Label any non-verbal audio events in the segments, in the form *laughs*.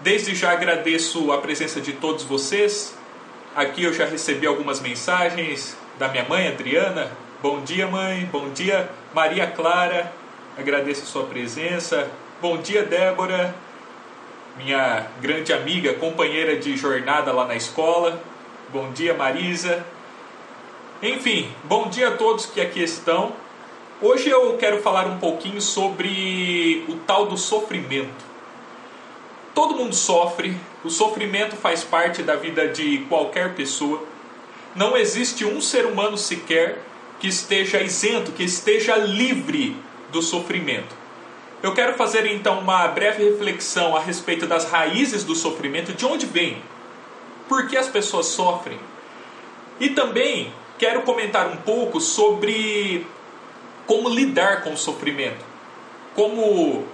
Desde já agradeço a presença de todos vocês. Aqui eu já recebi algumas mensagens da minha mãe, Adriana. Bom dia, mãe. Bom dia, Maria Clara. Agradeço a sua presença. Bom dia, Débora, minha grande amiga, companheira de jornada lá na escola. Bom dia, Marisa. Enfim, bom dia a todos que aqui estão. Hoje eu quero falar um pouquinho sobre o tal do sofrimento. Todo mundo sofre, o sofrimento faz parte da vida de qualquer pessoa. Não existe um ser humano sequer que esteja isento, que esteja livre do sofrimento. Eu quero fazer então uma breve reflexão a respeito das raízes do sofrimento, de onde vem, por que as pessoas sofrem. E também quero comentar um pouco sobre como lidar com o sofrimento, como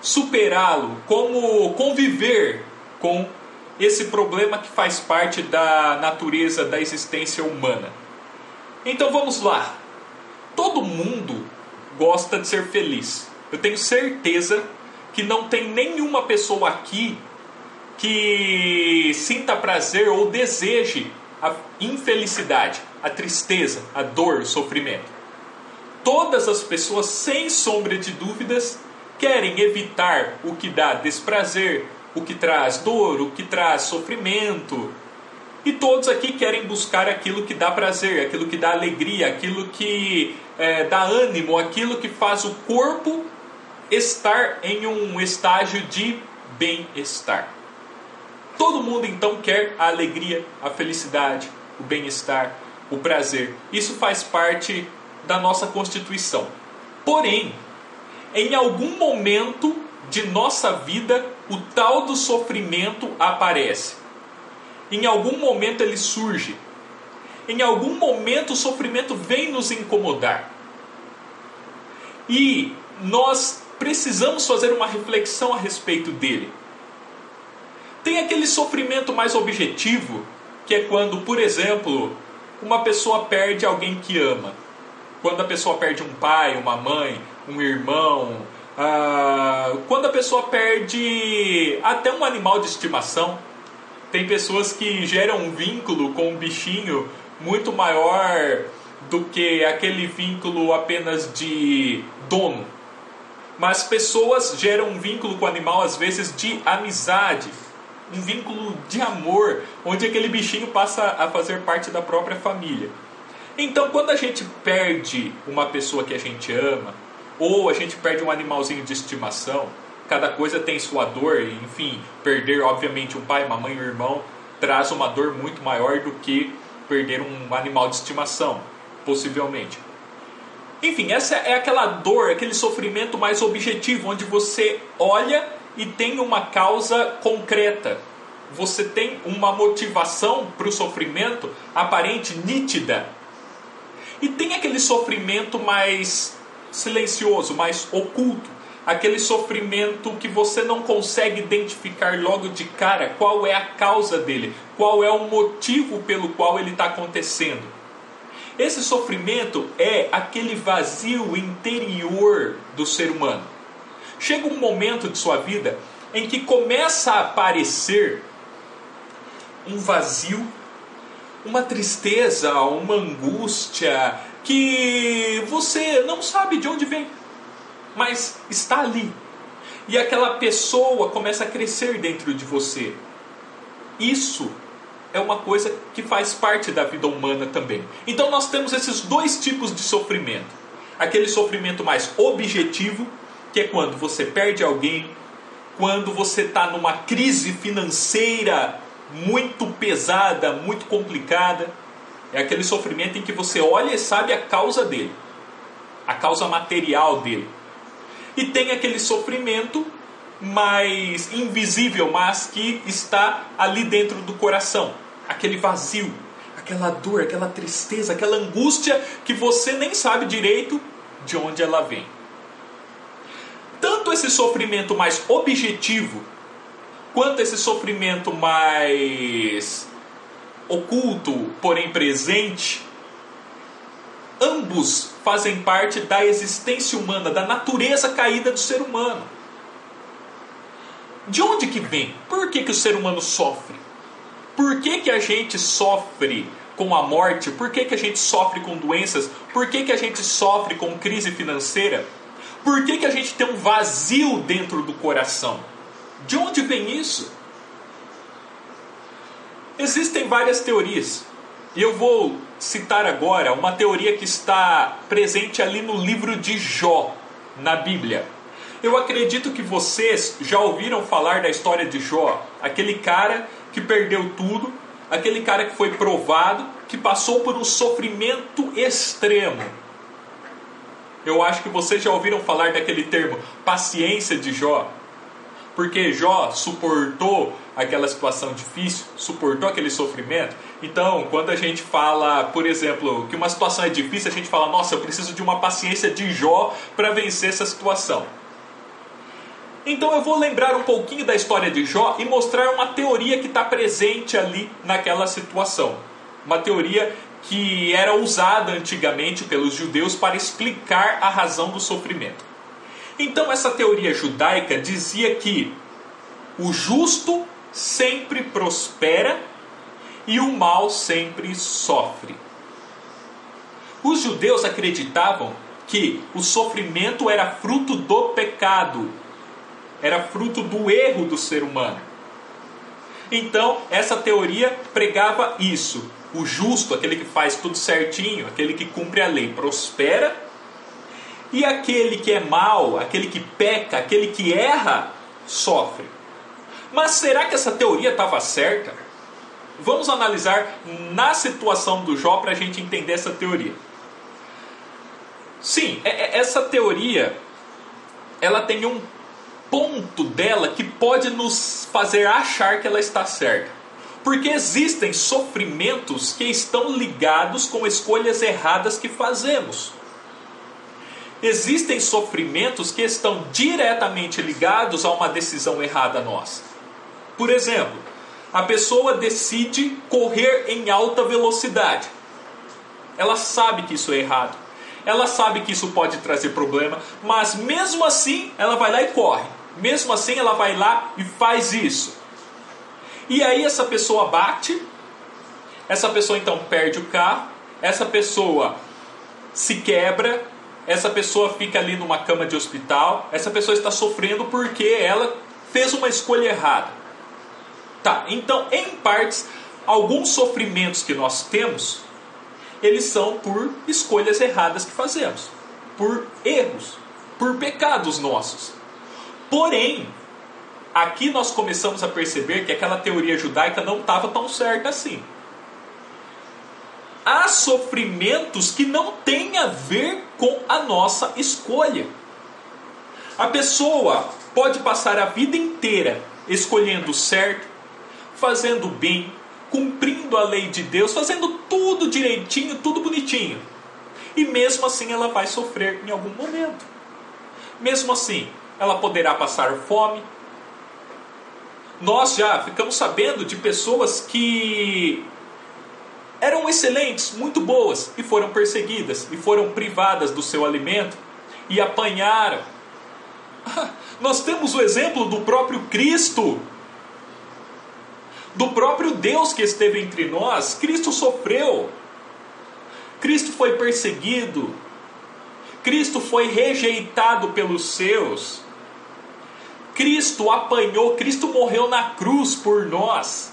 superá-lo, como conviver com esse problema que faz parte da natureza da existência humana. Então vamos lá. Todo mundo gosta de ser feliz. Eu tenho certeza que não tem nenhuma pessoa aqui que sinta prazer ou deseje a infelicidade, a tristeza, a dor, o sofrimento. Todas as pessoas, sem sombra de dúvidas, querem evitar o que dá desprazer, o que traz dor, o que traz sofrimento. E todos aqui querem buscar aquilo que dá prazer, aquilo que dá alegria, aquilo que é, dá ânimo, aquilo que faz o corpo estar em um estágio de bem-estar. Todo mundo então quer a alegria, a felicidade, o bem-estar, o prazer. Isso faz parte da nossa constituição. Porém, em algum momento de nossa vida, o tal do sofrimento aparece. Em algum momento ele surge. Em algum momento o sofrimento vem nos incomodar. E nós precisamos fazer uma reflexão a respeito dele. Tem aquele sofrimento mais objetivo, que é quando, por exemplo, uma pessoa perde alguém que ama. Quando a pessoa perde um pai, uma mãe, um irmão. Ah, quando a pessoa perde até um animal de estimação. Tem pessoas que geram um vínculo com um bichinho muito maior do que aquele vínculo apenas de dono mas pessoas geram um vínculo com o animal, às vezes, de amizade, um vínculo de amor, onde aquele bichinho passa a fazer parte da própria família. Então, quando a gente perde uma pessoa que a gente ama, ou a gente perde um animalzinho de estimação, cada coisa tem sua dor, enfim, perder, obviamente, um pai, uma mãe, um irmão, traz uma dor muito maior do que perder um animal de estimação, possivelmente. Enfim, essa é aquela dor, aquele sofrimento mais objetivo, onde você olha e tem uma causa concreta. Você tem uma motivação para o sofrimento aparente, nítida. E tem aquele sofrimento mais silencioso, mais oculto. Aquele sofrimento que você não consegue identificar logo de cara qual é a causa dele, qual é o motivo pelo qual ele está acontecendo. Esse sofrimento é aquele vazio interior do ser humano. Chega um momento de sua vida em que começa a aparecer um vazio, uma tristeza, uma angústia que você não sabe de onde vem, mas está ali. E aquela pessoa começa a crescer dentro de você. Isso é uma coisa que faz parte da vida humana também. Então nós temos esses dois tipos de sofrimento. Aquele sofrimento mais objetivo, que é quando você perde alguém, quando você está numa crise financeira muito pesada, muito complicada. É aquele sofrimento em que você olha e sabe a causa dele, a causa material dele. E tem aquele sofrimento mais invisível, mas que está ali dentro do coração aquele vazio, aquela dor, aquela tristeza, aquela angústia que você nem sabe direito de onde ela vem. Tanto esse sofrimento mais objetivo, quanto esse sofrimento mais oculto, porém presente, ambos fazem parte da existência humana, da natureza caída do ser humano. De onde que vem? Por que, que o ser humano sofre? Por que, que a gente sofre com a morte? Por que, que a gente sofre com doenças? Por que, que a gente sofre com crise financeira? Por que, que a gente tem um vazio dentro do coração? De onde vem isso? Existem várias teorias. E eu vou citar agora uma teoria que está presente ali no livro de Jó, na Bíblia. Eu acredito que vocês já ouviram falar da história de Jó, aquele cara que perdeu tudo, aquele cara que foi provado, que passou por um sofrimento extremo. Eu acho que vocês já ouviram falar daquele termo, paciência de Jó. Porque Jó suportou aquela situação difícil, suportou aquele sofrimento. Então, quando a gente fala, por exemplo, que uma situação é difícil, a gente fala, nossa, eu preciso de uma paciência de Jó para vencer essa situação. Então eu vou lembrar um pouquinho da história de Jó e mostrar uma teoria que está presente ali naquela situação. Uma teoria que era usada antigamente pelos judeus para explicar a razão do sofrimento. Então essa teoria judaica dizia que o justo sempre prospera e o mal sempre sofre. Os judeus acreditavam que o sofrimento era fruto do pecado era fruto do erro do ser humano. Então, essa teoria pregava isso. O justo, aquele que faz tudo certinho, aquele que cumpre a lei, prospera. E aquele que é mau, aquele que peca, aquele que erra, sofre. Mas será que essa teoria estava certa? Vamos analisar na situação do Jó para a gente entender essa teoria. Sim, é, é, essa teoria ela tem um ponto dela que pode nos fazer achar que ela está certa. Porque existem sofrimentos que estão ligados com escolhas erradas que fazemos. Existem sofrimentos que estão diretamente ligados a uma decisão errada nossa. Por exemplo, a pessoa decide correr em alta velocidade. Ela sabe que isso é errado. Ela sabe que isso pode trazer problema, mas mesmo assim ela vai lá e corre. Mesmo assim, ela vai lá e faz isso. E aí essa pessoa bate, essa pessoa então perde o carro, essa pessoa se quebra, essa pessoa fica ali numa cama de hospital, essa pessoa está sofrendo porque ela fez uma escolha errada. Tá, então em partes, alguns sofrimentos que nós temos, eles são por escolhas erradas que fazemos, por erros, por pecados nossos. Porém, aqui nós começamos a perceber que aquela teoria judaica não estava tão certa assim. Há sofrimentos que não têm a ver com a nossa escolha. A pessoa pode passar a vida inteira escolhendo certo, fazendo bem, cumprindo a lei de Deus, fazendo tudo direitinho, tudo bonitinho. E mesmo assim ela vai sofrer em algum momento. Mesmo assim, ela poderá passar fome. Nós já ficamos sabendo de pessoas que eram excelentes, muito boas, e foram perseguidas, e foram privadas do seu alimento, e apanharam. *laughs* Nós temos o exemplo do próprio Cristo, do próprio Deus que esteve entre nós. Cristo sofreu, Cristo foi perseguido, Cristo foi rejeitado pelos seus. Cristo apanhou, Cristo morreu na cruz por nós.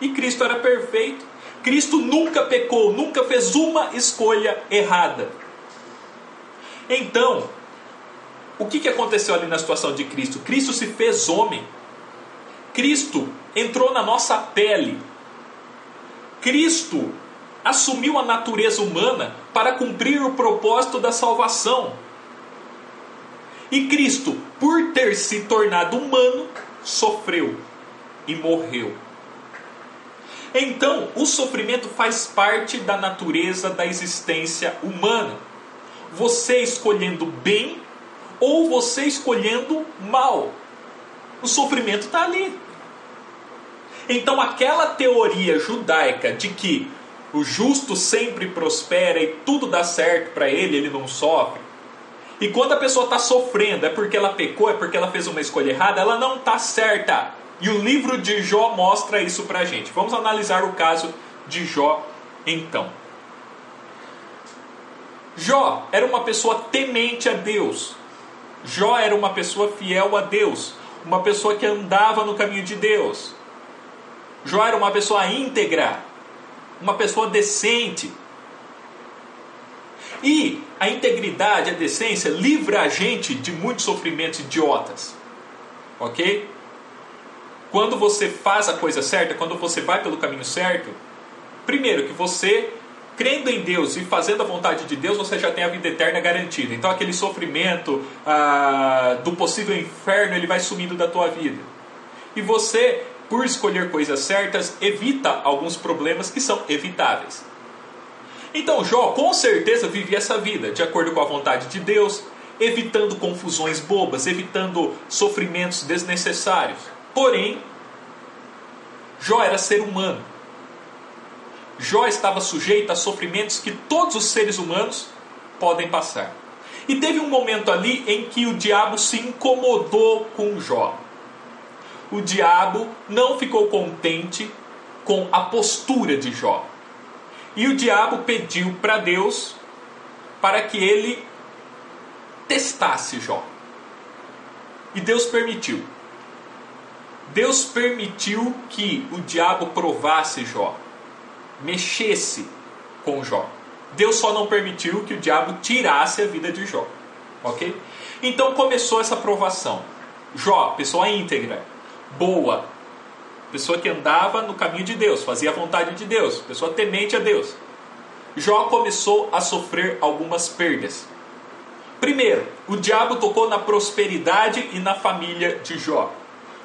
E Cristo era perfeito. Cristo nunca pecou, nunca fez uma escolha errada. Então, o que, aconteceu ali na situação de Cristo? Cristo se fez homem. Cristo entrou na nossa pele. Cristo assumiu a natureza humana para cumprir o propósito da salvação. E Cristo, por ter se tornado humano, sofreu e morreu. Então, o sofrimento faz parte da natureza da existência humana. Você escolhendo bem ou você escolhendo mal. O sofrimento está ali. Então, aquela teoria judaica de que o justo sempre prospera e tudo dá certo para ele, ele não sofre, E quando a pessoa está sofrendo, é porque ela pecou, é porque ela fez uma escolha errada, ela não está certa. E o livro de Jó mostra isso para a gente. Vamos analisar o caso de Jó então. Jó era uma pessoa temente a Deus. Jó era uma pessoa fiel a Deus, uma pessoa que andava no caminho de Deus. Jó era uma pessoa íntegra, uma pessoa decente. E a integridade, a decência livra a gente de muitos sofrimentos idiotas. Ok? Quando você faz a coisa certa, quando você vai pelo caminho certo, primeiro que você crendo em Deus e fazendo a vontade de Deus, você já tem a vida eterna garantida. Então aquele sofrimento ah, do possível inferno, ele vai sumindo da tua vida. E você, por escolher coisas certas, evita alguns problemas que são evitáveis. Então Jó com certeza vivia essa vida de acordo com a vontade de Deus, evitando confusões bobas, evitando sofrimentos desnecessários. Porém, Jó era ser humano Jó estava sujeito a sofrimentos que todos os seres humanos podem passar. E teve um momento ali em que o diabo se incomodou com Jó. O diabo não ficou contente com a postura de Jó. E o diabo pediu para Deus para que ele testasse Jó. E Deus permitiu. Deus permitiu que o diabo provasse Jó mexesse com Jó. Deus só não permitiu que o diabo tirasse a vida de Jó. Ok? Então começou essa provação. Jó, pessoa íntegra, boa, pessoa que andava no caminho de Deus, fazia a vontade de Deus, pessoa temente a Deus. Jó começou a sofrer algumas perdas. Primeiro, o diabo tocou na prosperidade e na família de Jó.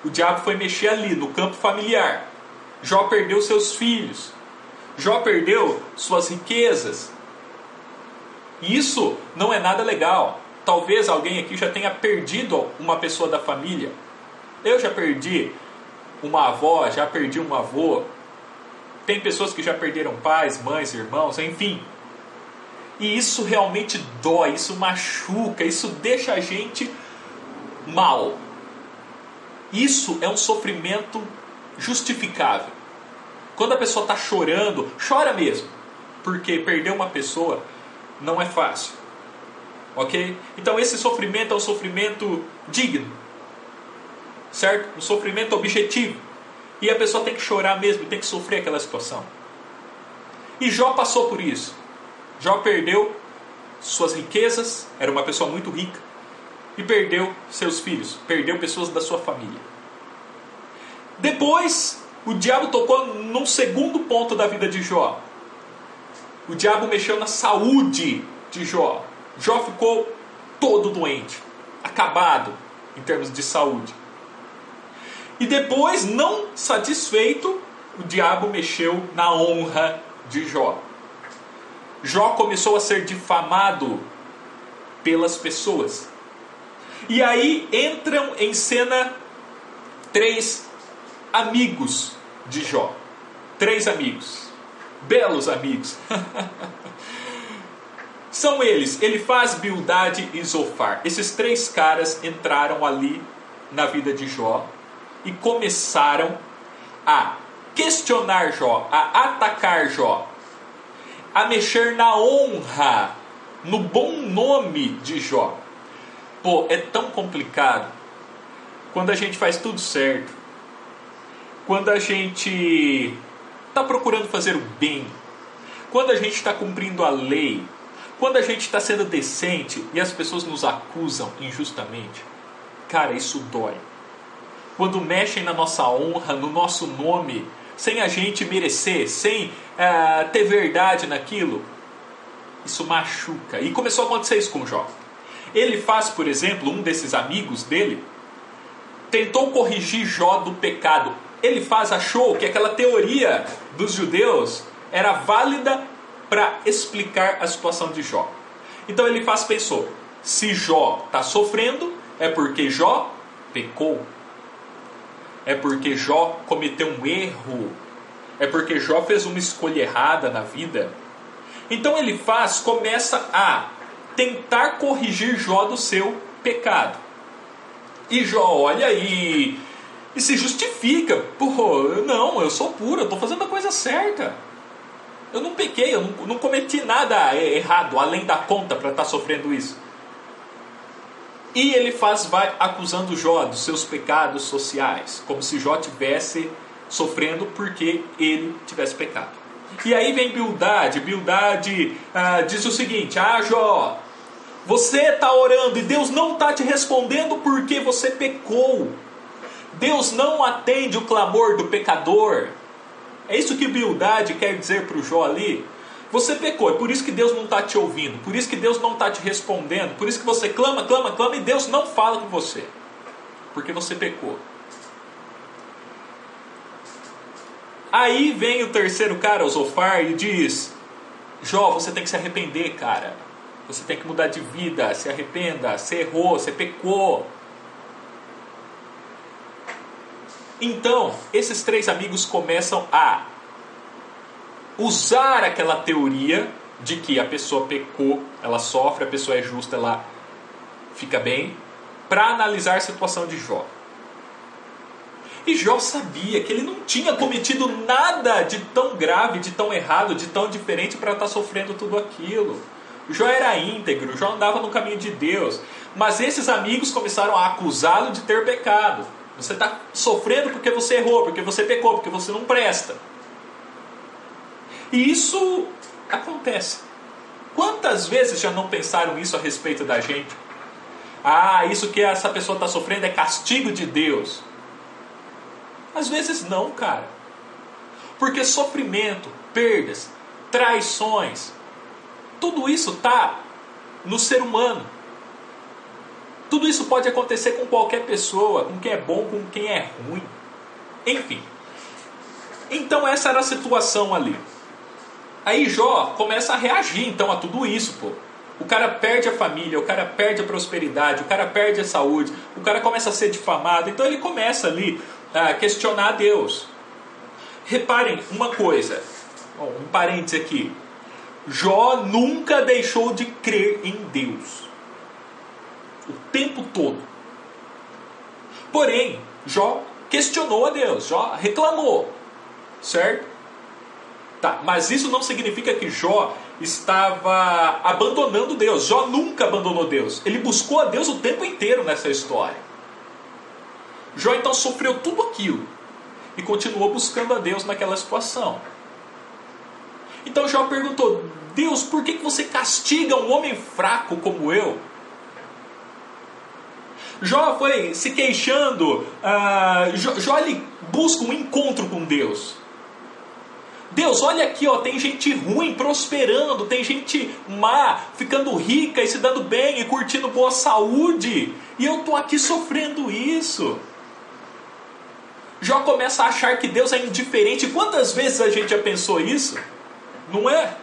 O diabo foi mexer ali, no campo familiar. Jó perdeu seus filhos, Jó perdeu suas riquezas. Isso não é nada legal. Talvez alguém aqui já tenha perdido uma pessoa da família. Eu já perdi uma avó, já perdi um avô. Tem pessoas que já perderam pais, mães, irmãos, enfim. E isso realmente dói, isso machuca, isso deixa a gente mal. Isso é um sofrimento justificável. Quando a pessoa está chorando, chora mesmo, porque perder uma pessoa não é fácil. Ok? Então esse sofrimento é um sofrimento digno, certo? Um sofrimento objetivo. E a pessoa tem que chorar mesmo, tem que sofrer aquela situação. E Jó passou por isso. Jó perdeu suas riquezas, era uma pessoa muito rica, e perdeu seus filhos, perdeu pessoas da sua família. Depois o diabo tocou num segundo ponto da vida de Jó. O diabo mexeu na saúde de Jó. Jó ficou todo doente, acabado em termos de saúde. E depois, não satisfeito, o diabo mexeu na honra de Jó. Jó começou a ser difamado pelas pessoas. E aí entram em cena três amigos de Jó. Três amigos. Belos amigos. *laughs* São eles, ele faz Bildade e Zofar. Esses três caras entraram ali na vida de Jó e começaram a questionar Jó, a atacar Jó, a mexer na honra, no bom nome de Jó. Pô, é tão complicado. Quando a gente faz tudo certo, quando a gente está procurando fazer o bem, quando a gente está cumprindo a lei, quando a gente está sendo decente e as pessoas nos acusam injustamente, cara, isso dói. Quando mexem na nossa honra, no nosso nome, sem a gente merecer, sem uh, ter verdade naquilo, isso machuca. E começou a acontecer isso com o Jó. Ele faz, por exemplo, um desses amigos dele tentou corrigir Jó do pecado ele faz achou que aquela teoria dos judeus era válida para explicar a situação de Jó. Então ele faz pensou: se Jó está sofrendo, é porque Jó pecou. É porque Jó cometeu um erro. É porque Jó fez uma escolha errada na vida. Então ele faz, começa a tentar corrigir Jó do seu pecado. E Jó olha e, e se justifica. Pô, não, eu sou puro, eu estou fazendo a coisa certa. Eu não pequei, eu não, não cometi nada errado, além da conta, para estar tá sofrendo isso. E ele faz, vai acusando Jó dos seus pecados sociais, como se Jó tivesse sofrendo porque ele tivesse pecado. E aí vem Bildade, Bildade ah, diz o seguinte: Ah, Jó, você está orando e Deus não está te respondendo porque você pecou. Deus não atende o clamor do pecador. É isso que Bildade quer dizer para o Jó ali. Você pecou, é por isso que Deus não está te ouvindo, por isso que Deus não está te respondendo, por isso que você clama, clama, clama e Deus não fala com você, porque você pecou. Aí vem o terceiro cara, o Zofar, e diz: Jó, você tem que se arrepender, cara. Você tem que mudar de vida, se arrependa, você errou, você pecou. Então, esses três amigos começam a usar aquela teoria de que a pessoa pecou, ela sofre, a pessoa é justa, ela fica bem, para analisar a situação de Jó. E Jó sabia que ele não tinha cometido nada de tão grave, de tão errado, de tão diferente para estar tá sofrendo tudo aquilo. Jó era íntegro, Jó andava no caminho de Deus. Mas esses amigos começaram a acusá-lo de ter pecado. Você está sofrendo porque você errou, porque você pecou, porque você não presta. E isso acontece. Quantas vezes já não pensaram isso a respeito da gente? Ah, isso que essa pessoa está sofrendo é castigo de Deus. Às vezes não, cara. Porque sofrimento, perdas, traições, tudo isso está no ser humano. Tudo isso pode acontecer com qualquer pessoa, com quem é bom, com quem é ruim. Enfim. Então essa era a situação ali. Aí Jó começa a reagir então a tudo isso, pô. O cara perde a família, o cara perde a prosperidade, o cara perde a saúde, o cara começa a ser difamado. Então ele começa ali a questionar a Deus. Reparem uma coisa, um parênteses aqui. Jó nunca deixou de crer em Deus. O tempo todo. Porém, Jó questionou a Deus, Jó reclamou, certo? Tá, mas isso não significa que Jó estava abandonando Deus. Jó nunca abandonou Deus. Ele buscou a Deus o tempo inteiro nessa história. Jó então sofreu tudo aquilo e continuou buscando a Deus naquela situação. Então Jó perguntou: Deus, por que você castiga um homem fraco como eu? Jó foi se queixando, uh, Jó, Jó ele busca um encontro com Deus. Deus, olha aqui, ó, tem gente ruim prosperando, tem gente má ficando rica e se dando bem e curtindo boa saúde, e eu tô aqui sofrendo isso. Jó começa a achar que Deus é indiferente. Quantas vezes a gente já pensou isso? Não é?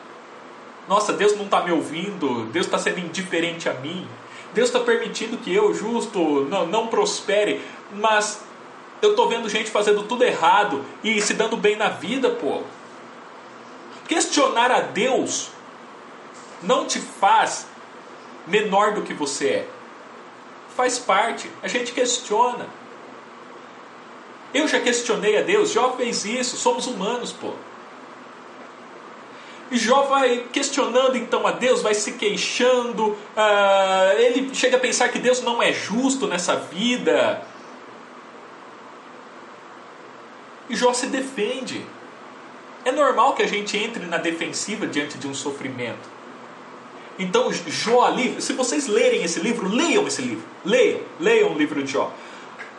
Nossa, Deus não está me ouvindo, Deus está sendo indiferente a mim, Deus está permitindo que eu, justo, não, não prospere, mas eu estou vendo gente fazendo tudo errado e se dando bem na vida, pô. Questionar a Deus não te faz menor do que você é. Faz parte, a gente questiona. Eu já questionei a Deus, Jó fez isso, somos humanos, pô. E Jó vai questionando então a Deus, vai se queixando, uh, ele chega a pensar que Deus não é justo nessa vida. E Jó se defende. É normal que a gente entre na defensiva diante de um sofrimento. Então, Jó ali, se vocês lerem esse livro, leiam esse livro. Leiam, leiam o livro de Jó.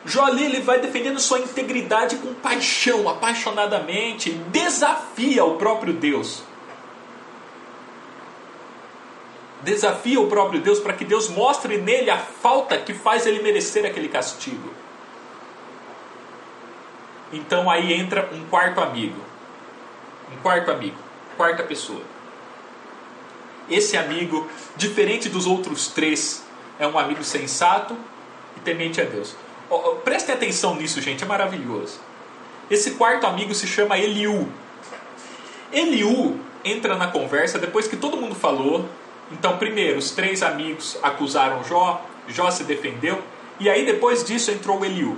Jó ali ele vai defendendo sua integridade com paixão, apaixonadamente, desafia o próprio Deus. Desafia o próprio Deus para que Deus mostre nele a falta que faz ele merecer aquele castigo. Então aí entra um quarto amigo. Um quarto amigo, quarta pessoa. Esse amigo, diferente dos outros três, é um amigo sensato e temente a Deus. Oh, prestem atenção nisso, gente, é maravilhoso. Esse quarto amigo se chama Eliú. Eliú entra na conversa depois que todo mundo falou Então, primeiro, os três amigos acusaram Jó, Jó se defendeu, e aí depois disso entrou Eliú.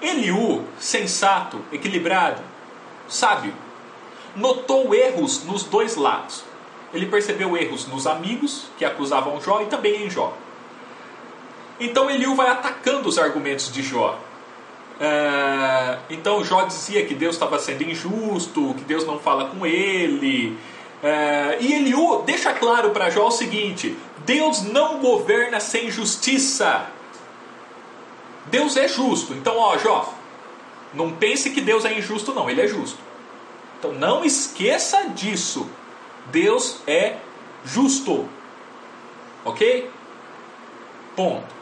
Eliú, sensato, equilibrado, sábio, notou erros nos dois lados. Ele percebeu erros nos amigos que acusavam Jó e também em Jó. Então Eliú vai atacando os argumentos de Jó. É, então Jó dizia que Deus estava sendo injusto, que Deus não fala com ele. É, e Eliú deixa claro para Jó o seguinte: Deus não governa sem justiça. Deus é justo. Então, ó, Jó, não pense que Deus é injusto, não. Ele é justo. Então, não esqueça disso. Deus é justo. Ok? Ponto.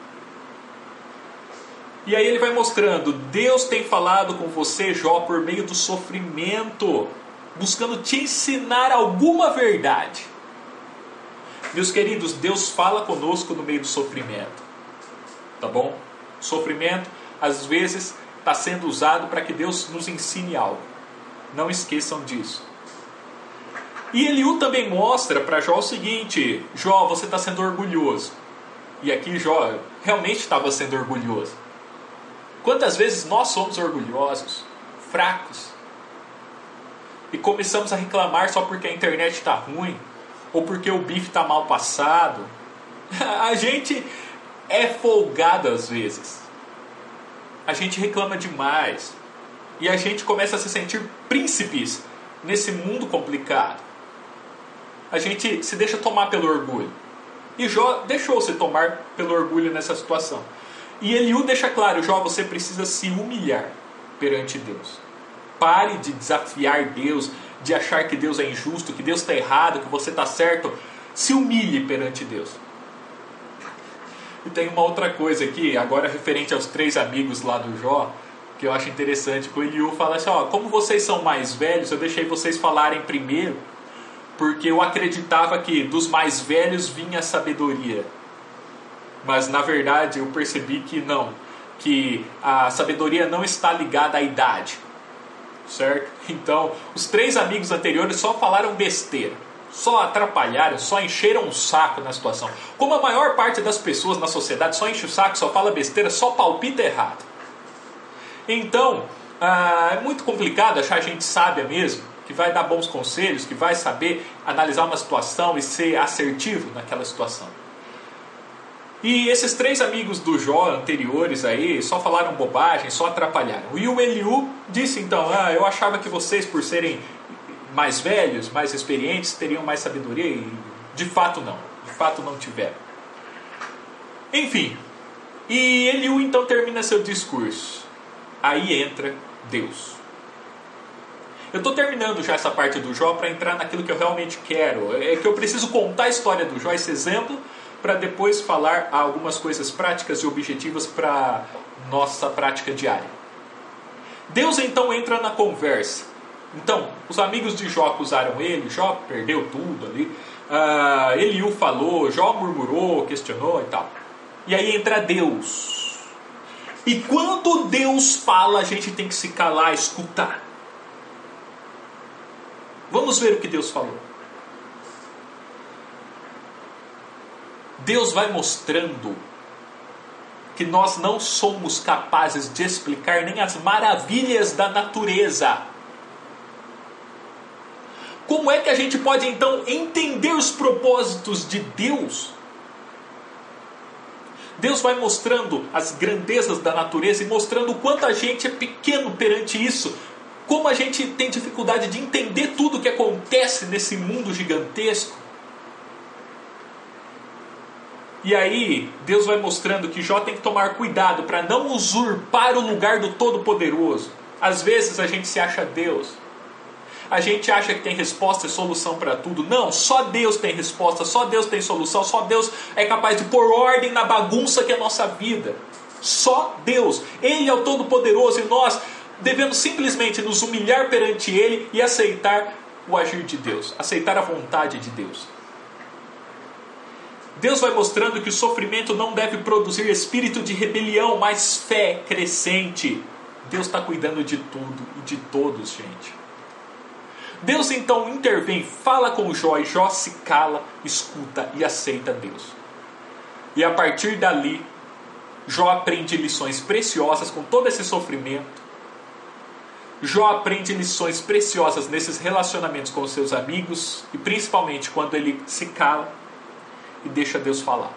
E aí ele vai mostrando: Deus tem falado com você, Jó, por meio do sofrimento, buscando te ensinar alguma verdade. Meus queridos, Deus fala conosco no meio do sofrimento. Tá bom? Sofrimento, às vezes, está sendo usado para que Deus nos ensine algo. Não esqueçam disso. E Eliú também mostra para Jó o seguinte: Jó, você está sendo orgulhoso. E aqui Jó realmente estava sendo orgulhoso. Quantas vezes nós somos orgulhosos, fracos, e começamos a reclamar só porque a internet está ruim, ou porque o bife está mal passado? *laughs* A gente é folgado às vezes. A gente reclama demais. E a gente começa a se sentir príncipes nesse mundo complicado. A gente se deixa tomar pelo orgulho. E Jó deixou-se tomar pelo orgulho nessa situação. E Eliú deixa claro: Jó, você precisa se humilhar perante Deus. Pare de desafiar Deus, de achar que Deus é injusto, que Deus está errado, que você está certo. Se humilhe perante Deus. E tem uma outra coisa aqui, agora referente aos três amigos lá do Jó, que eu acho interessante, que o Eliú fala assim, ó, como vocês são mais velhos, eu deixei vocês falarem primeiro, porque eu acreditava que dos mais velhos vinha a sabedoria. Mas na verdade eu percebi que não, que a sabedoria não está ligada à idade, certo? Então, os três amigos anteriores só falaram besteira, só atrapalharam, só encheram o saco na situação. Como a maior parte das pessoas na sociedade só enche o saco, só fala besteira, só palpita errado. Então, ah, é muito complicado achar gente sábia mesmo, que vai dar bons conselhos, que vai saber analisar uma situação e ser assertivo naquela situação. E esses três amigos do Jó anteriores aí só falaram bobagem, só atrapalharam. E o Eliú disse então: Ah, eu achava que vocês, por serem mais velhos, mais experientes, teriam mais sabedoria. E de fato não. De fato não tiveram. Enfim. E Eliú então termina seu discurso. Aí entra Deus. Eu estou terminando já essa parte do Jó para entrar naquilo que eu realmente quero. É que eu preciso contar a história do Jó, esse exemplo para depois falar algumas coisas práticas e objetivas para nossa prática diária. Deus então entra na conversa. Então, os amigos de Jó acusaram ele, Jó perdeu tudo ali. Uh, Eliú falou, Jó murmurou, questionou e tal. E aí entra Deus. E quando Deus fala, a gente tem que se calar, escutar. Vamos ver o que Deus falou. Deus vai mostrando que nós não somos capazes de explicar nem as maravilhas da natureza. Como é que a gente pode então entender os propósitos de Deus? Deus vai mostrando as grandezas da natureza e mostrando o quanto a gente é pequeno perante isso. Como a gente tem dificuldade de entender tudo o que acontece nesse mundo gigantesco. E aí, Deus vai mostrando que Jó tem que tomar cuidado para não usurpar o lugar do Todo-Poderoso. Às vezes a gente se acha Deus. A gente acha que tem resposta e solução para tudo. Não, só Deus tem resposta, só Deus tem solução, só Deus é capaz de pôr ordem na bagunça que é a nossa vida. Só Deus. Ele é o Todo-Poderoso e nós devemos simplesmente nos humilhar perante Ele e aceitar o agir de Deus, aceitar a vontade de Deus. Deus vai mostrando que o sofrimento não deve produzir espírito de rebelião, mas fé crescente. Deus está cuidando de tudo e de todos, gente. Deus então intervém, fala com Jó e Jó se cala, escuta e aceita Deus. E a partir dali, Jó aprende lições preciosas com todo esse sofrimento. Jó aprende lições preciosas nesses relacionamentos com seus amigos e principalmente quando ele se cala e deixa Deus falar.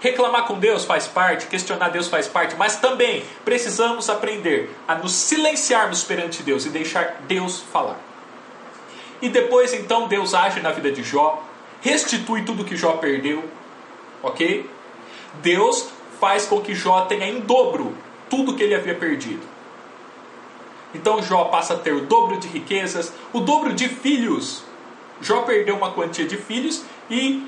Reclamar com Deus faz parte, questionar Deus faz parte, mas também precisamos aprender a nos silenciarmos perante Deus e deixar Deus falar. E depois então Deus age na vida de Jó, restitui tudo que Jó perdeu, ok? Deus faz com que Jó tenha em dobro tudo que ele havia perdido. Então Jó passa a ter o dobro de riquezas, o dobro de filhos. Jó perdeu uma quantia de filhos e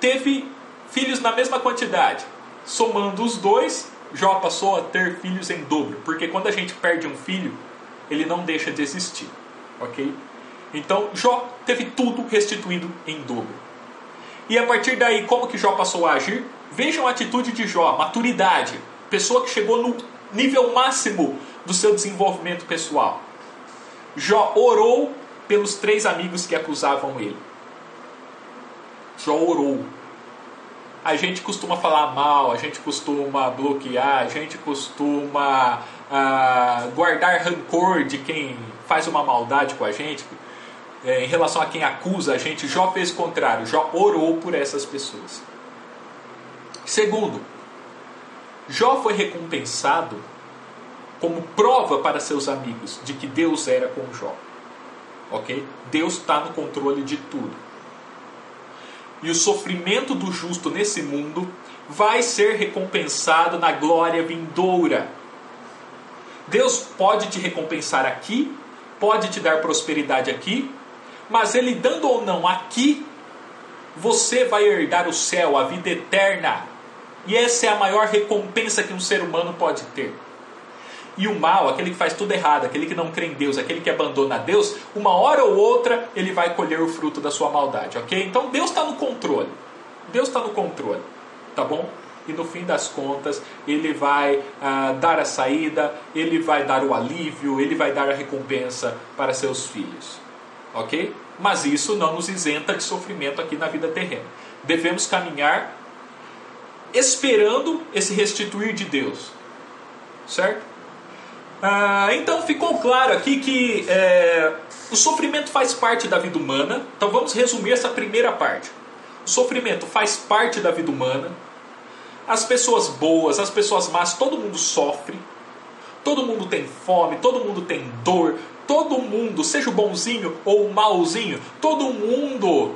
teve filhos na mesma quantidade. Somando os dois, Jó passou a ter filhos em dobro, porque quando a gente perde um filho, ele não deixa de existir, ok? Então Jó teve tudo restituído em dobro. E a partir daí, como que Jó passou a agir? Vejam a atitude de Jó, maturidade, pessoa que chegou no nível máximo do seu desenvolvimento pessoal. Jó orou pelos três amigos que acusavam ele. Jó orou a gente costuma falar mal, a gente costuma bloquear, a gente costuma ah, guardar rancor de quem faz uma maldade com a gente. É, em relação a quem acusa a gente, Jó fez o contrário, Jó orou por essas pessoas. Segundo, Jó foi recompensado como prova para seus amigos de que Deus era com Jó. Ok? Deus está no controle de tudo e o sofrimento do justo nesse mundo vai ser recompensado na glória vindoura. Deus pode te recompensar aqui, pode te dar prosperidade aqui, mas Ele dando ou não aqui, você vai herdar o céu, a vida eterna. E essa é a maior recompensa que um ser humano pode ter. E o mal, aquele que faz tudo errado, aquele que não crê em Deus, aquele que abandona Deus, uma hora ou outra ele vai colher o fruto da sua maldade, ok? Então Deus está no controle. Deus está no controle, tá bom? E no fim das contas, ele vai ah, dar a saída, ele vai dar o alívio, ele vai dar a recompensa para seus filhos, ok? Mas isso não nos isenta de sofrimento aqui na vida terrena. Devemos caminhar esperando esse restituir de Deus, certo? Ah, então ficou claro aqui que é, o sofrimento faz parte da vida humana. Então vamos resumir essa primeira parte. O sofrimento faz parte da vida humana. As pessoas boas, as pessoas más, todo mundo sofre. Todo mundo tem fome, todo mundo tem dor. Todo mundo, seja o bonzinho ou o malzinho, todo mundo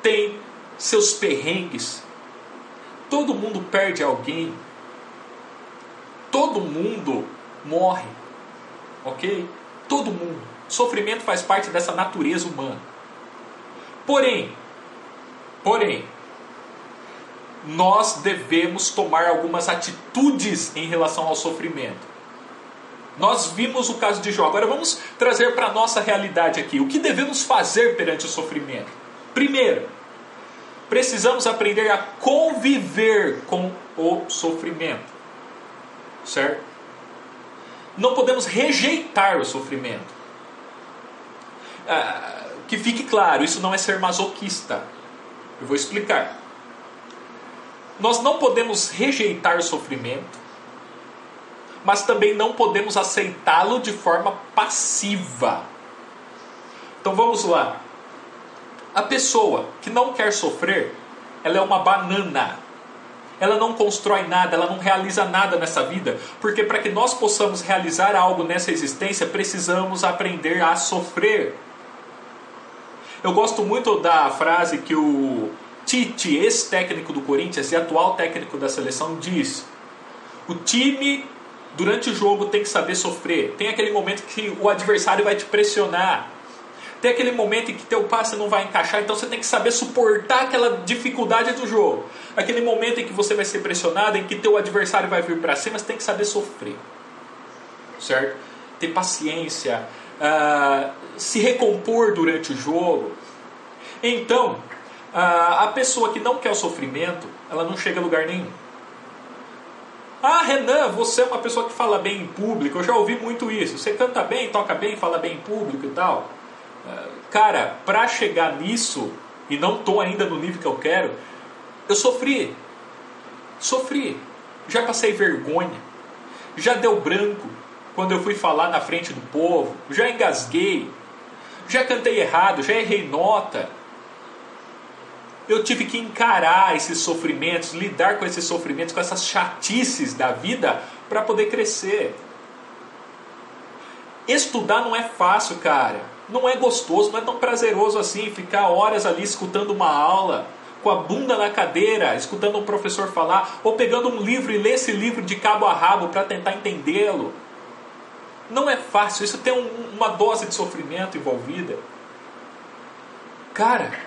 tem seus perrengues. Todo mundo perde alguém. Todo mundo morre. Ok? Todo mundo. Sofrimento faz parte dessa natureza humana. Porém, porém, nós devemos tomar algumas atitudes em relação ao sofrimento. Nós vimos o caso de Jó. Agora vamos trazer para a nossa realidade aqui. O que devemos fazer perante o sofrimento? Primeiro, precisamos aprender a conviver com o sofrimento. Certo? não podemos rejeitar o sofrimento. Ah, que fique claro, isso não é ser masoquista. Eu vou explicar. Nós não podemos rejeitar o sofrimento, mas também não podemos aceitá-lo de forma passiva. Então vamos lá. A pessoa que não quer sofrer, ela é uma banana ela não constrói nada, ela não realiza nada nessa vida, porque para que nós possamos realizar algo nessa existência, precisamos aprender a sofrer. Eu gosto muito da frase que o Tite, ex-técnico do Corinthians e atual técnico da seleção, diz: O time durante o jogo tem que saber sofrer. Tem aquele momento que o adversário vai te pressionar. Tem aquele momento em que teu passe não vai encaixar, então você tem que saber suportar aquela dificuldade do jogo. Aquele momento em que você vai ser pressionado, em que teu adversário vai vir para cima, você tem que saber sofrer. Certo? Ter paciência, uh, se recompor durante o jogo. Então, uh, a pessoa que não quer o sofrimento, ela não chega a lugar nenhum. Ah, Renan, você é uma pessoa que fala bem em público. Eu já ouvi muito isso. Você canta bem, toca bem, fala bem em público e tal. Cara, para chegar nisso, e não estou ainda no nível que eu quero, eu sofri. Sofri. Já passei vergonha. Já deu branco quando eu fui falar na frente do povo. Já engasguei. Já cantei errado. Já errei nota. Eu tive que encarar esses sofrimentos, lidar com esses sofrimentos, com essas chatices da vida para poder crescer. Estudar não é fácil, cara. Não é gostoso, não é tão prazeroso assim ficar horas ali escutando uma aula, com a bunda na cadeira, escutando um professor falar, ou pegando um livro e ler esse livro de cabo a rabo para tentar entendê-lo. Não é fácil, isso tem um, uma dose de sofrimento envolvida. Cara,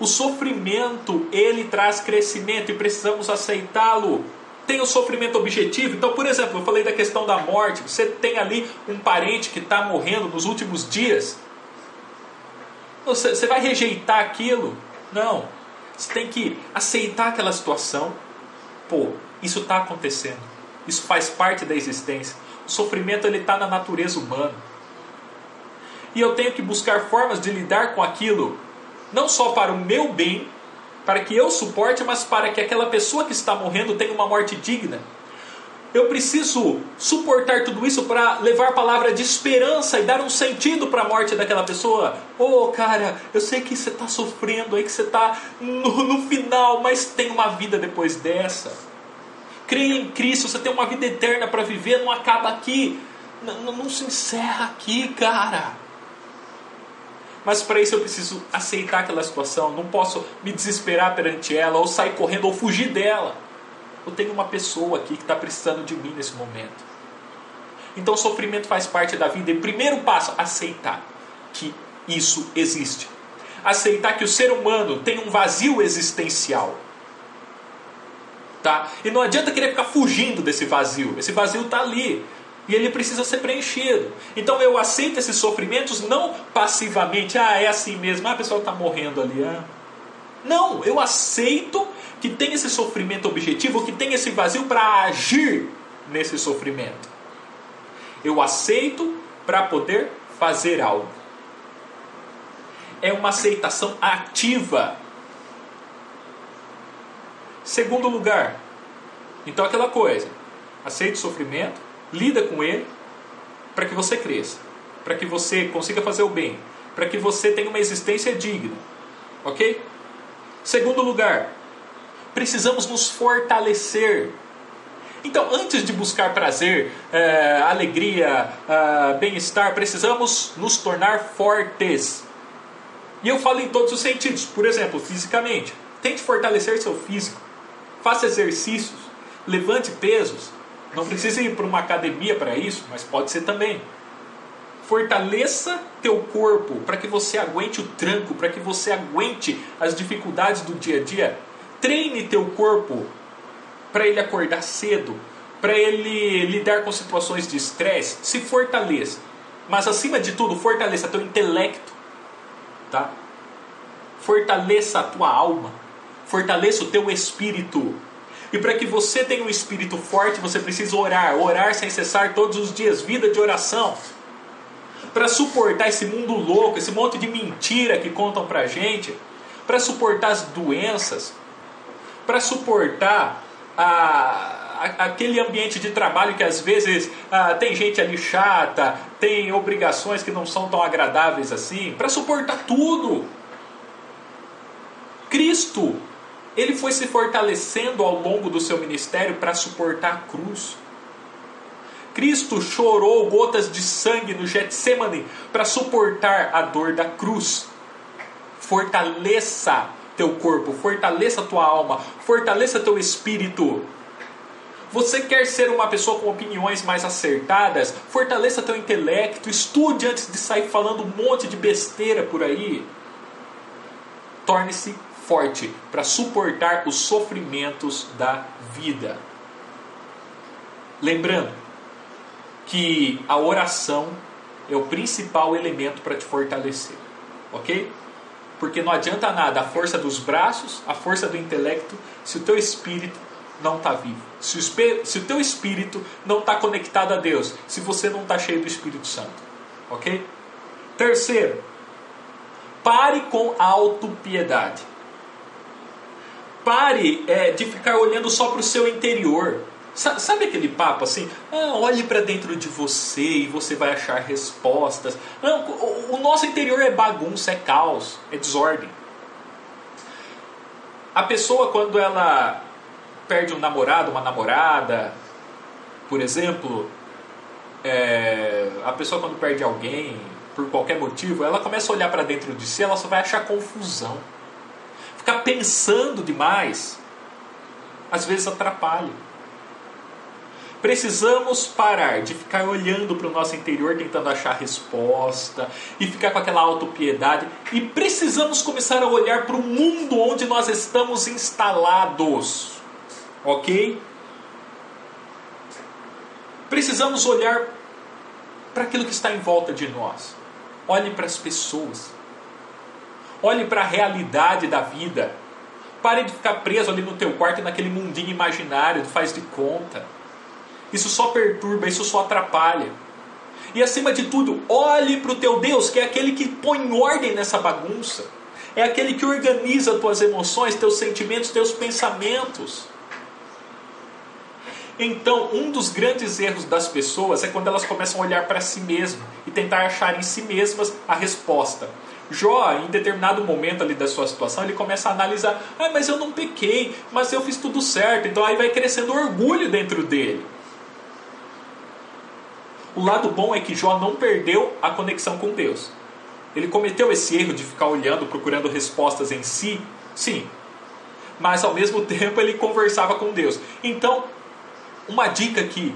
o sofrimento ele traz crescimento e precisamos aceitá-lo tem o sofrimento objetivo. Então, por exemplo, eu falei da questão da morte. Você tem ali um parente que está morrendo nos últimos dias. Você, você vai rejeitar aquilo? Não. Você tem que aceitar aquela situação. Pô, isso está acontecendo. Isso faz parte da existência. O sofrimento ele está na natureza humana. E eu tenho que buscar formas de lidar com aquilo, não só para o meu bem, para que eu suporte, mas para que aquela pessoa que está morrendo tenha uma morte digna. Eu preciso suportar tudo isso para levar palavra de esperança e dar um sentido para a morte daquela pessoa. Oh, cara, eu sei que você está sofrendo aí, que você está no, no final, mas tem uma vida depois dessa. Creia em Cristo, você tem uma vida eterna para viver, não acaba aqui. Não, não se encerra aqui, cara. Mas para isso eu preciso aceitar aquela situação, não posso me desesperar perante ela, ou sair correndo, ou fugir dela. Eu tenho uma pessoa aqui que está precisando de mim nesse momento. Então sofrimento faz parte da vida. E primeiro passo, aceitar que isso existe. Aceitar que o ser humano tem um vazio existencial. Tá? E não adianta querer ficar fugindo desse vazio. Esse vazio está ali e ele precisa ser preenchido. Então eu aceito esses sofrimentos não passivamente, ah, é assim mesmo, ah, a pessoa está morrendo ali. Ah. Não, eu aceito que tem esse sofrimento objetivo, que tem esse vazio para agir nesse sofrimento. Eu aceito para poder fazer algo. É uma aceitação ativa. Segundo lugar, então aquela coisa, aceito o sofrimento, lida com ele para que você cresça, para que você consiga fazer o bem, para que você tenha uma existência digna. Ok? Segundo lugar, precisamos nos fortalecer. Então, antes de buscar prazer, é, alegria, é, bem-estar, precisamos nos tornar fortes. E eu falo em todos os sentidos. Por exemplo, fisicamente. Tente fortalecer seu físico. Faça exercícios. Levante pesos. Não precisa ir para uma academia para isso, mas pode ser também. Fortaleça teu corpo para que você aguente o tranco, para que você aguente as dificuldades do dia a dia. Treine teu corpo para ele acordar cedo, para ele lidar com situações de estresse. Se fortaleça. Mas acima de tudo, fortaleça teu intelecto, tá? Fortaleça a tua alma, fortaleça o teu espírito e para que você tenha um espírito forte, você precisa orar, orar sem cessar todos os dias, vida de oração. Para suportar esse mundo louco, esse monte de mentira que contam pra gente, para suportar as doenças, para suportar a, aquele ambiente de trabalho que às vezes a, tem gente ali chata, tem obrigações que não são tão agradáveis assim, para suportar tudo. Cristo ele foi se fortalecendo ao longo do seu ministério para suportar a cruz. Cristo chorou gotas de sangue no Getsemane para suportar a dor da cruz. Fortaleça teu corpo, fortaleça tua alma, fortaleça teu espírito. Você quer ser uma pessoa com opiniões mais acertadas? Fortaleça teu intelecto, estude antes de sair falando um monte de besteira por aí. Torne-se forte para suportar os sofrimentos da vida. Lembrando que a oração é o principal elemento para te fortalecer, ok? Porque não adianta nada a força dos braços, a força do intelecto, se o teu espírito não está vivo. Se o, se o teu espírito não está conectado a Deus, se você não está cheio do Espírito Santo, ok? Terceiro, pare com autopiedade. Pare é, de ficar olhando só para o seu interior. Sabe aquele papo assim? Ah, olhe para dentro de você e você vai achar respostas. Não, o, nosso interior é bagunça, é caos, é desordem. A pessoa, quando ela perde um namorado, uma namorada, por exemplo, é, a pessoa quando perde alguém, por qualquer motivo, ela começa a olhar para dentro de si, ela só vai achar confusão. Ficar pensando demais, às vezes atrapalha. Precisamos parar de ficar olhando para o nosso interior tentando achar resposta e ficar com aquela autopiedade e precisamos começar a olhar para o mundo onde nós estamos instalados. OK? Precisamos olhar para aquilo que está em volta de nós. Olhe para as pessoas. Olhe para a realidade da vida. Pare de ficar preso ali no teu quarto naquele mundinho imaginário, faz de conta. Isso só perturba, isso só atrapalha. E acima de tudo, olhe para o teu Deus, que é aquele que põe ordem nessa bagunça. É aquele que organiza tuas emoções, teus sentimentos, teus pensamentos. Então, um dos grandes erros das pessoas é quando elas começam a olhar para si mesmas e tentar achar em si mesmas a resposta. Jó, em determinado momento ali da sua situação, ele começa a analisar: ah, mas eu não pequei, mas eu fiz tudo certo. Então aí vai crescendo orgulho dentro dele. O lado bom é que Jó não perdeu a conexão com Deus. Ele cometeu esse erro de ficar olhando, procurando respostas em si, sim. Mas ao mesmo *laughs* tempo ele conversava com Deus. Então, uma dica aqui: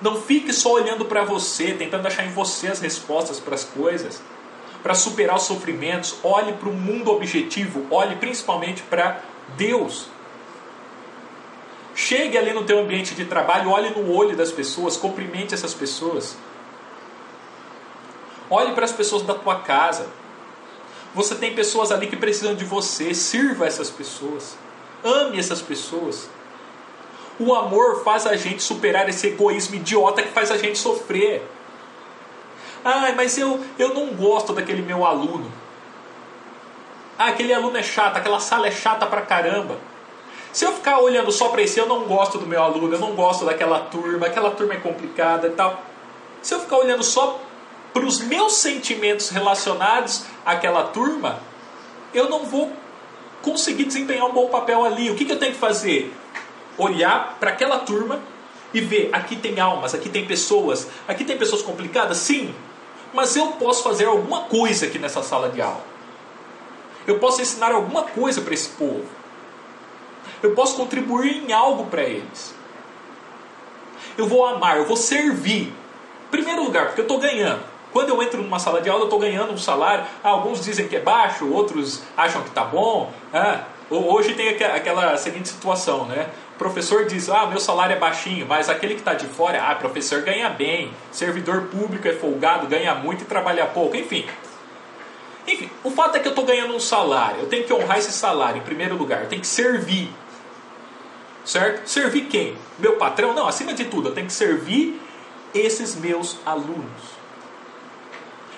não fique só olhando para você, tentando achar em você as respostas para as coisas, para superar os sofrimentos. Olhe para o mundo objetivo, olhe principalmente para Deus. Chegue ali no teu ambiente de trabalho, olhe no olho das pessoas, cumprimente essas pessoas. Olhe para as pessoas da tua casa. Você tem pessoas ali que precisam de você, sirva essas pessoas. Ame essas pessoas. O amor faz a gente superar esse egoísmo idiota que faz a gente sofrer. Ah, mas eu, eu não gosto daquele meu aluno. Ah, aquele aluno é chato, aquela sala é chata pra caramba. Se eu ficar olhando só para esse, eu não gosto do meu aluno, eu não gosto daquela turma, aquela turma é complicada e tal. Se eu ficar olhando só para os meus sentimentos relacionados àquela turma, eu não vou conseguir desempenhar um bom papel ali. O que, que eu tenho que fazer? olhar para aquela turma e ver: aqui tem almas, aqui tem pessoas, aqui tem pessoas complicadas? Sim, mas eu posso fazer alguma coisa aqui nessa sala de aula. Eu posso ensinar alguma coisa para esse povo. Eu posso contribuir em algo para eles. Eu vou amar, eu vou servir. Primeiro lugar, porque eu estou ganhando. Quando eu entro numa sala de aula, eu estou ganhando um salário. Alguns dizem que é baixo, outros acham que está bom. Ah, hoje tem aquela seguinte situação, né? Professor diz: Ah, meu salário é baixinho, mas aquele que está de fora, ah, professor ganha bem, servidor público é folgado, ganha muito e trabalha pouco, enfim. Enfim, o fato é que eu estou ganhando um salário, eu tenho que honrar esse salário em primeiro lugar, eu tenho que servir. Certo? Servir quem? Meu patrão? Não, acima de tudo, eu tenho que servir esses meus alunos.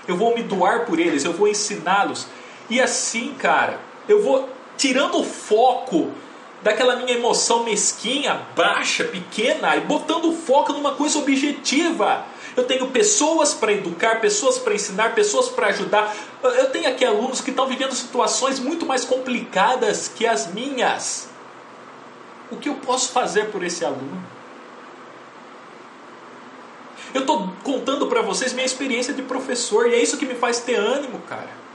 Eu vou me doar por eles, eu vou ensiná-los. E assim, cara, eu vou tirando o foco daquela minha emoção mesquinha, baixa, pequena, e botando foco numa coisa objetiva. Eu tenho pessoas para educar, pessoas para ensinar, pessoas para ajudar. Eu tenho aqui alunos que estão vivendo situações muito mais complicadas que as minhas. O que eu posso fazer por esse aluno? Eu estou contando para vocês minha experiência de professor e é isso que me faz ter ânimo, cara.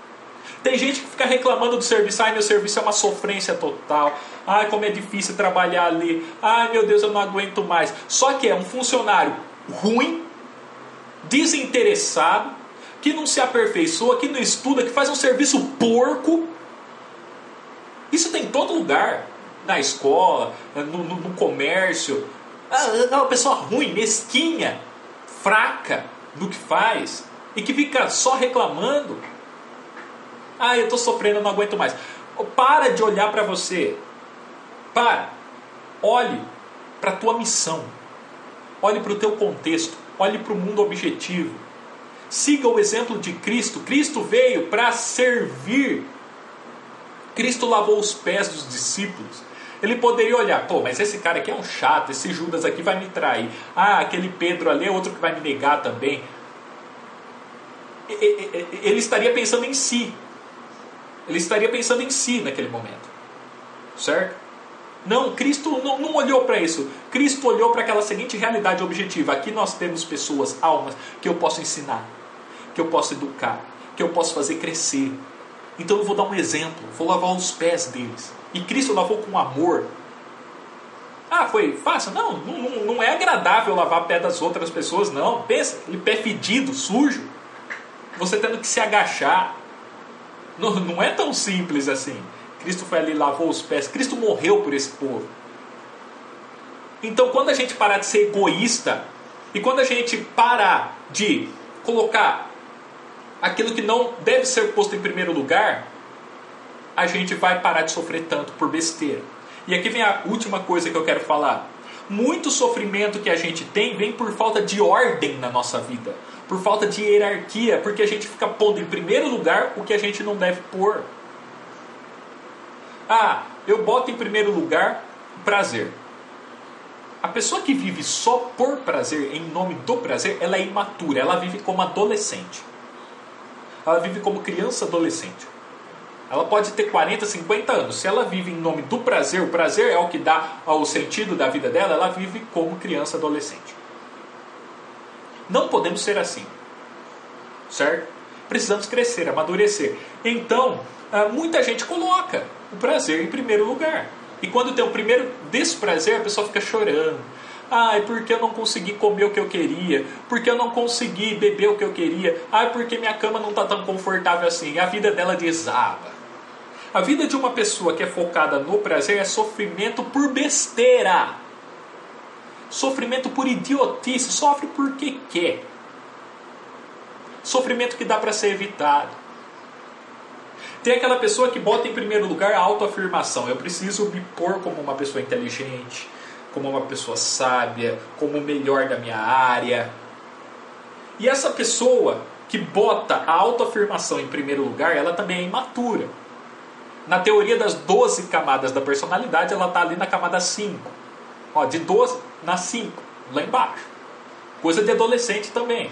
Tem gente que fica reclamando do serviço, ai meu serviço é uma sofrência total, ai como é difícil trabalhar ali, ai meu Deus eu não aguento mais. Só que é um funcionário ruim, desinteressado, que não se aperfeiçoa, que não estuda, que faz um serviço porco. Isso tem em todo lugar, na escola, no, no, no comércio. É uma pessoa ruim, mesquinha, fraca no que faz e que fica só reclamando. Ah, eu estou sofrendo, eu não aguento mais. Para de olhar para você. Para. Olhe para a tua missão. Olhe para o teu contexto. Olhe para o mundo objetivo. Siga o exemplo de Cristo. Cristo veio para servir. Cristo lavou os pés dos discípulos. Ele poderia olhar, pô, mas esse cara aqui é um chato, esse Judas aqui vai me trair. Ah, aquele Pedro ali é outro que vai me negar também. Ele estaria pensando em si. Ele estaria pensando em si naquele momento. Certo? Não, Cristo não, não olhou para isso. Cristo olhou para aquela seguinte realidade objetiva. Aqui nós temos pessoas, almas, que eu posso ensinar, que eu posso educar, que eu posso fazer crescer. Então eu vou dar um exemplo, vou lavar os pés deles. E Cristo lavou com amor. Ah, foi fácil? Não, não, não é agradável lavar o pé das outras pessoas, não. Pensa, ele pé fedido, sujo. Você tendo que se agachar. Não, não é tão simples assim. Cristo foi ali, lavou os pés. Cristo morreu por esse povo. Então, quando a gente parar de ser egoísta e quando a gente parar de colocar aquilo que não deve ser posto em primeiro lugar, a gente vai parar de sofrer tanto por besteira. E aqui vem a última coisa que eu quero falar. Muito sofrimento que a gente tem vem por falta de ordem na nossa vida, por falta de hierarquia, porque a gente fica pondo em primeiro lugar o que a gente não deve pôr. Ah, eu boto em primeiro lugar prazer. A pessoa que vive só por prazer, em nome do prazer, ela é imatura, ela vive como adolescente. Ela vive como criança adolescente. Ela pode ter 40, 50 anos. Se ela vive em nome do prazer, o prazer é o que dá o sentido da vida dela, ela vive como criança adolescente. Não podemos ser assim. Certo? Precisamos crescer, amadurecer. Então, ah, muita gente coloca o prazer em primeiro lugar. E quando tem o primeiro desprazer, a pessoa fica chorando. Ai, porque eu não consegui comer o que eu queria? Porque eu não consegui beber o que eu queria? Ai, porque minha cama não está tão confortável assim. A vida dela desaba. A vida de uma pessoa que é focada no prazer é sofrimento por besteira. Sofrimento por idiotice, sofre porque quer. Sofrimento que dá para ser evitado. Tem aquela pessoa que bota em primeiro lugar a autoafirmação. Eu preciso me pôr como uma pessoa inteligente, como uma pessoa sábia, como o melhor da minha área. E essa pessoa que bota a autoafirmação em primeiro lugar, ela também é imatura. Na teoria das 12 camadas da personalidade, ela está ali na camada 5. Ó, de 12 na 5, lá embaixo. Coisa de adolescente também.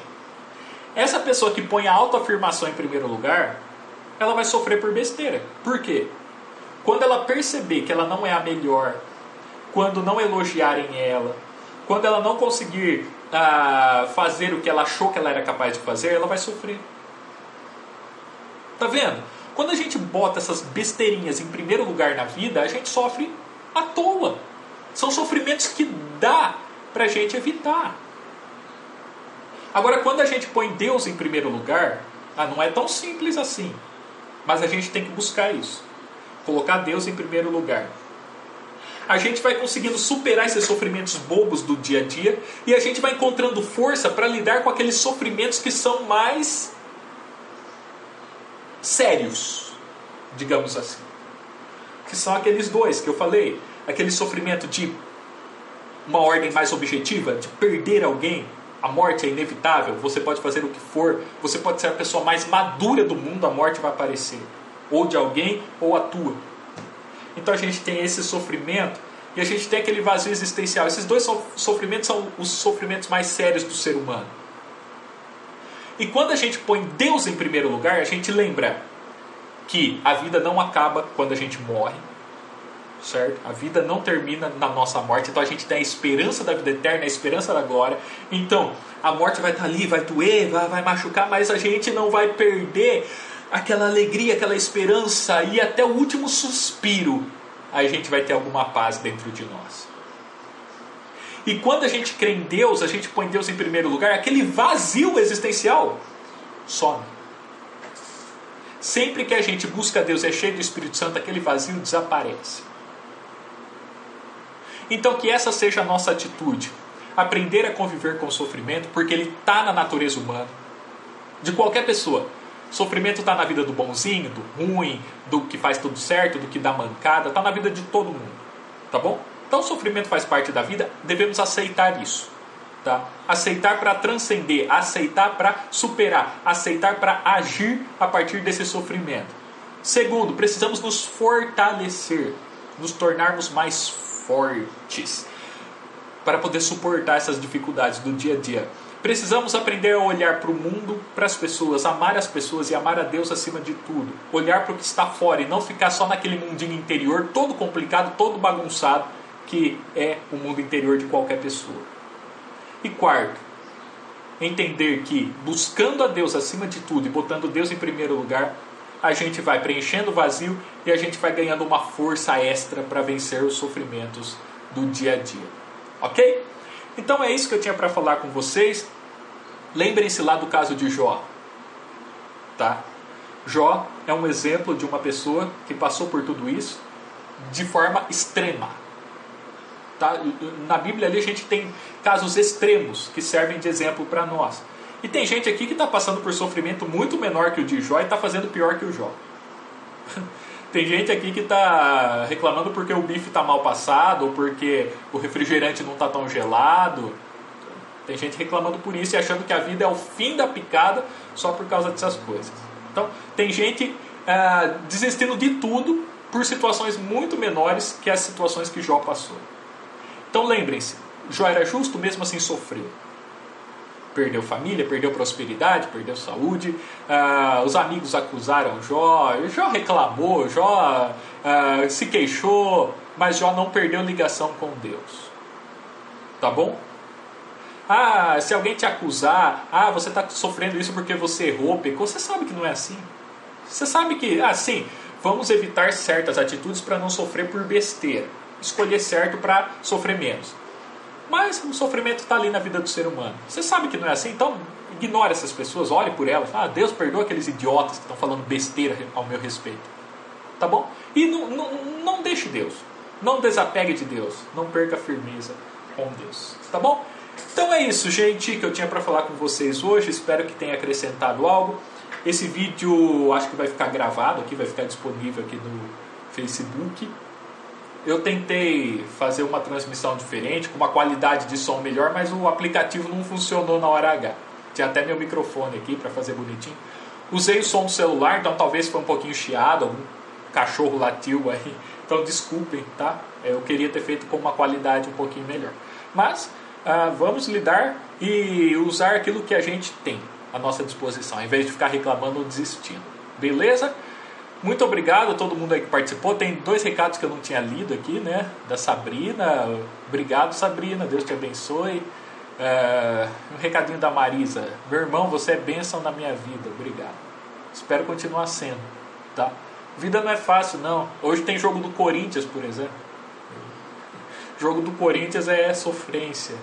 Essa pessoa que põe a autoafirmação em primeiro lugar, ela vai sofrer por besteira. Por quê? Quando ela perceber que ela não é a melhor, quando não elogiarem ela, quando ela não conseguir ah, fazer o que ela achou que ela era capaz de fazer, ela vai sofrer. Tá vendo? Quando a gente bota essas besteirinhas em primeiro lugar na vida, a gente sofre à toa. São sofrimentos que dá para a gente evitar. Agora, quando a gente põe Deus em primeiro lugar, ah, não é tão simples assim. Mas a gente tem que buscar isso. Colocar Deus em primeiro lugar. A gente vai conseguindo superar esses sofrimentos bobos do dia a dia e a gente vai encontrando força para lidar com aqueles sofrimentos que são mais sérios, digamos assim. Que são aqueles dois que eu falei: aquele sofrimento de uma ordem mais objetiva, de perder alguém. A morte é inevitável, você pode fazer o que for, você pode ser a pessoa mais madura do mundo, a morte vai aparecer. Ou de alguém, ou a tua. Então a gente tem esse sofrimento e a gente tem aquele vazio existencial. Esses dois sofrimentos são os sofrimentos mais sérios do ser humano. E quando a gente põe Deus em primeiro lugar, a gente lembra que a vida não acaba quando a gente morre, certo? A vida não termina na nossa morte, então a gente tem a esperança da vida eterna, a esperança da glória. Então, a morte vai estar ali, vai doer, vai, vai machucar, mas a gente não vai perder aquela alegria, aquela esperança e até o último suspiro, a gente vai ter alguma paz dentro de nós. E quando a gente crê em Deus, a gente põe Deus em primeiro lugar, aquele vazio existencial some. Sempre que a gente busca Deus, é cheio do Espírito Santo, aquele vazio desaparece. Então, que essa seja a nossa atitude. Aprender a conviver com o sofrimento, porque ele está na natureza humana, de qualquer pessoa. Sofrimento está na vida do bonzinho, do ruim, do que faz tudo certo, do que dá mancada, está na vida de todo mundo. Tá bom? Então, sofrimento faz parte da vida, devemos aceitar isso. Tá? Aceitar para transcender, aceitar para superar, aceitar para agir a partir desse sofrimento. Segundo, precisamos nos fortalecer, nos tornarmos mais fortes para poder suportar essas dificuldades do dia a dia. Precisamos aprender a olhar para o mundo, para as pessoas, amar as pessoas e amar a Deus acima de tudo. Olhar para o que está fora e não ficar só naquele mundinho interior, todo complicado, todo bagunçado, que é o mundo interior de qualquer pessoa. E quarto, entender que buscando a Deus acima de tudo e botando Deus em primeiro lugar, a gente vai preenchendo o vazio e a gente vai ganhando uma força extra para vencer os sofrimentos do dia a dia. Ok? Então é isso que eu tinha para falar com vocês. Lembrem-se lá do caso de Jó. Tá? Jó é um exemplo de uma pessoa que passou por tudo isso de forma extrema. Tá? Na Bíblia ali a gente tem casos extremos que servem de exemplo para nós. E tem gente aqui que está passando por sofrimento muito menor que o de Jó e está fazendo pior que o Jó. *laughs* Tem gente aqui que está reclamando porque o bife está mal passado, ou porque o refrigerante não está tão gelado. Tem gente reclamando por isso e achando que a vida é o fim da picada só por causa dessas coisas. Então, tem gente é, desistindo de tudo por situações muito menores que as situações que Jó passou. Então, lembrem-se: Jó era justo, mesmo assim sofreu perdeu família, perdeu prosperidade, perdeu saúde. Ah, os amigos acusaram Jó, Jó reclamou, Jó ah, se queixou, mas Jó não perdeu ligação com Deus. Tá bom? Ah, se alguém te acusar, ah, você está sofrendo isso porque você errou, pecou, você sabe que não é assim. Você sabe que, assim, vamos evitar certas atitudes para não sofrer por besteira. Escolher certo para sofrer menos. Mas o sofrimento está ali na vida do ser humano. Você sabe que não é assim, então ignore essas pessoas, olhe por elas. Ah, Deus perdoa aqueles idiotas que estão falando besteira ao meu respeito. Tá bom? E não, não, não deixe Deus. Não desapegue de Deus. Não perca a firmeza com Deus. Tá bom? Então é isso, gente, que eu tinha para falar com vocês hoje. Espero que tenha acrescentado algo. Esse vídeo acho que vai ficar gravado aqui, vai ficar disponível aqui no Facebook eu tentei fazer uma transmissão diferente, com uma qualidade de som melhor, mas o aplicativo não funcionou na hora H. Tinha até meu microfone aqui para fazer bonitinho. Usei o som do celular, então talvez foi um pouquinho chiado, algum cachorro latiu aí. *laughs* Então desculpem, tá? Eu queria ter feito com uma qualidade um pouquinho melhor. Mas ah, vamos lidar e usar aquilo que a gente tem à nossa disposição, em vez de ficar reclamando ou desistindo. Beleza? Muito obrigado a todo mundo aí que participou. Tem dois recados que eu não tinha lido aqui, né? Da Sabrina. Obrigado, Sabrina. Deus te abençoe. Uh, um recadinho da Marisa. Meu irmão, você é bênção na minha vida. Obrigado. Espero continuar sendo, tá? Vida não é fácil, não. Hoje tem jogo do Corinthians, por exemplo. Jogo do Corinthians é sofrência.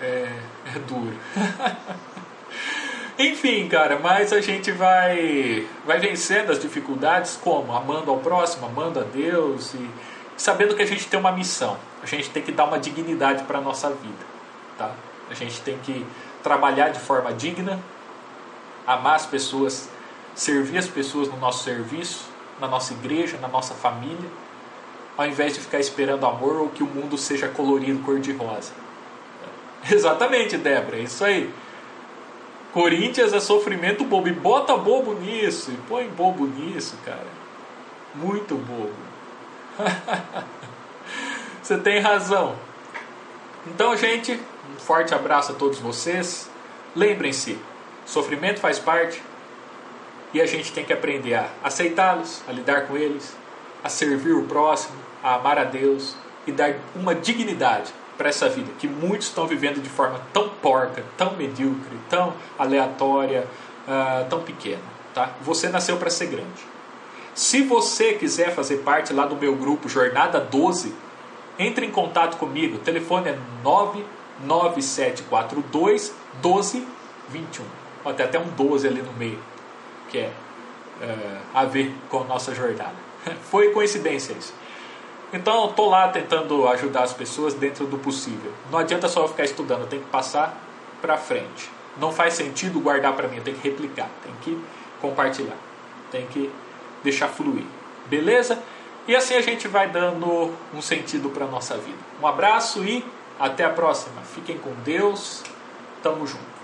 É, é duro. *laughs* Enfim, cara, mas a gente vai vai vencendo as dificuldades como? Amando ao próximo, amando a Deus e sabendo que a gente tem uma missão. A gente tem que dar uma dignidade para a nossa vida, tá? A gente tem que trabalhar de forma digna, amar as pessoas, servir as pessoas no nosso serviço, na nossa igreja, na nossa família, ao invés de ficar esperando amor ou que o mundo seja colorido cor-de-rosa. *laughs* Exatamente, Débora, é isso aí. Corinthians é sofrimento bobo. E bota bobo nisso. E põe bobo nisso, cara. Muito bobo. *laughs* Você tem razão. Então, gente, um forte abraço a todos vocês. Lembrem-se, sofrimento faz parte e a gente tem que aprender a aceitá-los, a lidar com eles, a servir o próximo, a amar a Deus e dar uma dignidade para essa vida, que muitos estão vivendo de forma tão porca, tão medíocre, tão aleatória, uh, tão pequena. Tá? Você nasceu para ser grande. Se você quiser fazer parte lá do meu grupo Jornada 12, entre em contato comigo. O telefone é 99742 1221. Tem até um 12 ali no meio, que é uh, a ver com a nossa jornada. *laughs* Foi coincidência isso. Então eu estou lá tentando ajudar as pessoas dentro do possível. Não adianta só ficar estudando, tenho que passar para frente. Não faz sentido guardar para mim, tenho que replicar, tenho que compartilhar, tenho que deixar fluir. Beleza? E assim a gente vai dando um sentido para nossa vida. Um abraço e Até a próxima. Fiquem com Deus. Tamo junto.